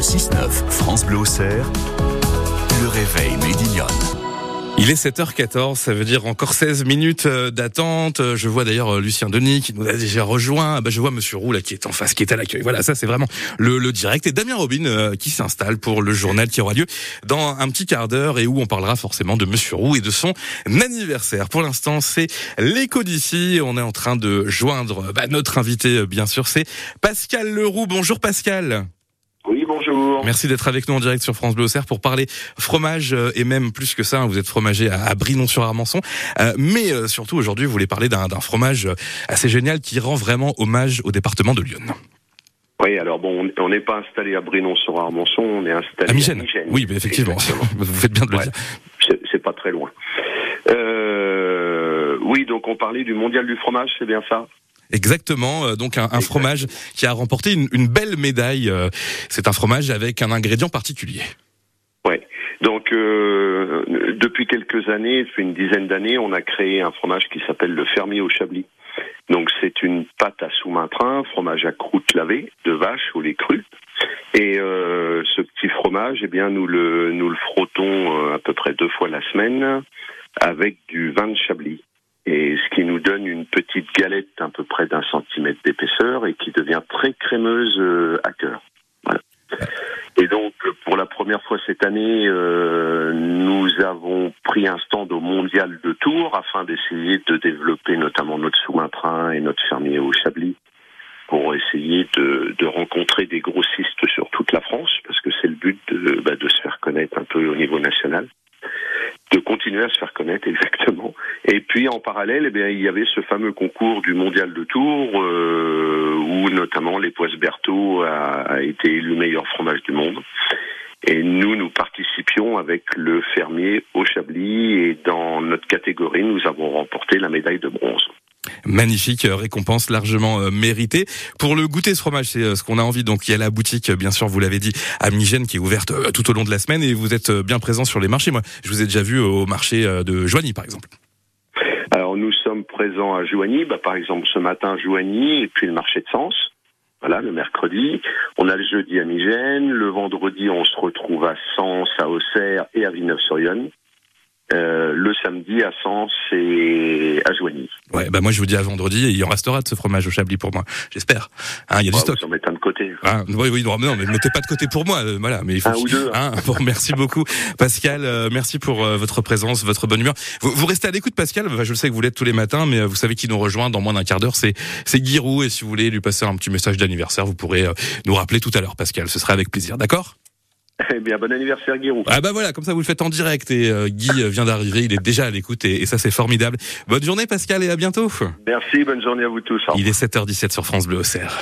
Le 6-9, France Bleu Auxerre, le réveil Médillon. Il est 7h14, ça veut dire encore 16 minutes euh, d'attente. Je vois d'ailleurs euh, Lucien Denis qui nous a déjà rejoint. Ah bah, je vois Monsieur Roux là qui est en face, qui est à l'accueil. Voilà, ça c'est vraiment le, le, direct. Et Damien Robin euh, qui s'installe pour le journal qui aura lieu dans un petit quart d'heure et où on parlera forcément de Monsieur Roux et de son anniversaire. Pour l'instant, c'est l'écho d'ici. On est en train de joindre bah, notre invité, bien sûr, c'est Pascal Leroux. Bonjour Pascal. Bonjour. Merci d'être avec nous en direct sur France Bleu Auxerre pour parler fromage euh, et même plus que ça, hein, vous êtes fromager à Brinon-sur-Armançon. Euh, mais euh, surtout aujourd'hui, vous voulez parler d'un fromage assez génial qui rend vraiment hommage au département de Lyon. Oui, alors bon, on n'est pas installé à Brinon-sur-Armançon, on est installé à Migène. Oui, mais effectivement, vous faites bien de le dire. C'est pas très loin. Euh, oui, donc on parlait du mondial du fromage, c'est bien ça? Exactement, euh, donc un, un fromage qui a remporté une, une belle médaille. Euh, c'est un fromage avec un ingrédient particulier. Oui, donc euh, depuis quelques années, depuis une dizaine d'années, on a créé un fromage qui s'appelle le fermier au chablis. Donc c'est une pâte à sous-main-train, fromage à croûte lavée de vache au lait cru. Et euh, ce petit fromage, eh bien, nous le nous le frottons à peu près deux fois la semaine avec du vin de Chablis et ce qui nous donne une petite galette à peu près d'un centimètre d'épaisseur et qui devient très crémeuse euh, à cœur. Voilà. Et donc, pour la première fois cette année, euh, nous avons pris un stand au Mondial de Tours afin d'essayer de développer notamment notre sous-main-train et notre fermier au Chablis pour essayer de, de, rencontrer des grossistes sur toute la France, parce que c'est le but de, bah, de se faire connaître un peu au niveau national de continuer à se faire connaître exactement. Et puis en parallèle, eh bien, il y avait ce fameux concours du Mondial de Tours euh, où notamment les Poisses Berthaud a, a, été élu meilleur fromage du monde. Et nous, nous participions avec le fermier au Chablis et dans notre catégorie, nous avons remporté la médaille de bronze. Magnifique euh, récompense largement euh, méritée. Pour le goûter ce fromage, c'est euh, ce qu'on a envie. Donc il y a la boutique, bien sûr, vous l'avez dit, à Migène qui est ouverte tout au long de la semaine et vous êtes bien présent sur les marchés. Moi, je vous ai déjà vu au marché de Joigny, par exemple. Alors nous sommes présents à Joigny, bah, par exemple ce matin Joigny et puis le marché de Sens. Voilà, le mercredi. On a le jeudi à Migène. Le vendredi, on se retrouve à Sens, à Auxerre et à Villeneuve-sur-Yonne. Euh, le samedi à Sens et à Joigny. Ouais, bah moi je vous dis à vendredi, et il en restera de ce fromage au Chablis pour moi, j'espère. Hein, il y a du ouais, stock. Vous en mettez un de côté. Ah, oui, oui, non, non, mais mettez pas de côté pour moi, euh, voilà. Mais il faut un ou deux. Hein, bon, merci beaucoup, Pascal. Euh, merci pour euh, votre présence, votre bonne humeur. Vous, vous restez à l'écoute, Pascal. Enfin, je sais que vous l'êtes tous les matins, mais vous savez qui nous rejoint dans moins d'un quart d'heure, c'est c'est Guirou. Et si vous voulez lui passer un petit message d'anniversaire, vous pourrez nous rappeler tout à l'heure, Pascal. Ce sera avec plaisir, d'accord? Eh bien, bon anniversaire Guirou. Ah bah voilà, comme ça vous le faites en direct et euh, Guy vient d'arriver, il est déjà à l'écoute et, et, ça c'est formidable. Bonne journée Pascal et à bientôt. Merci, bonne journée à vous tous. Il est 7h17 sur France Bleu Auxerre.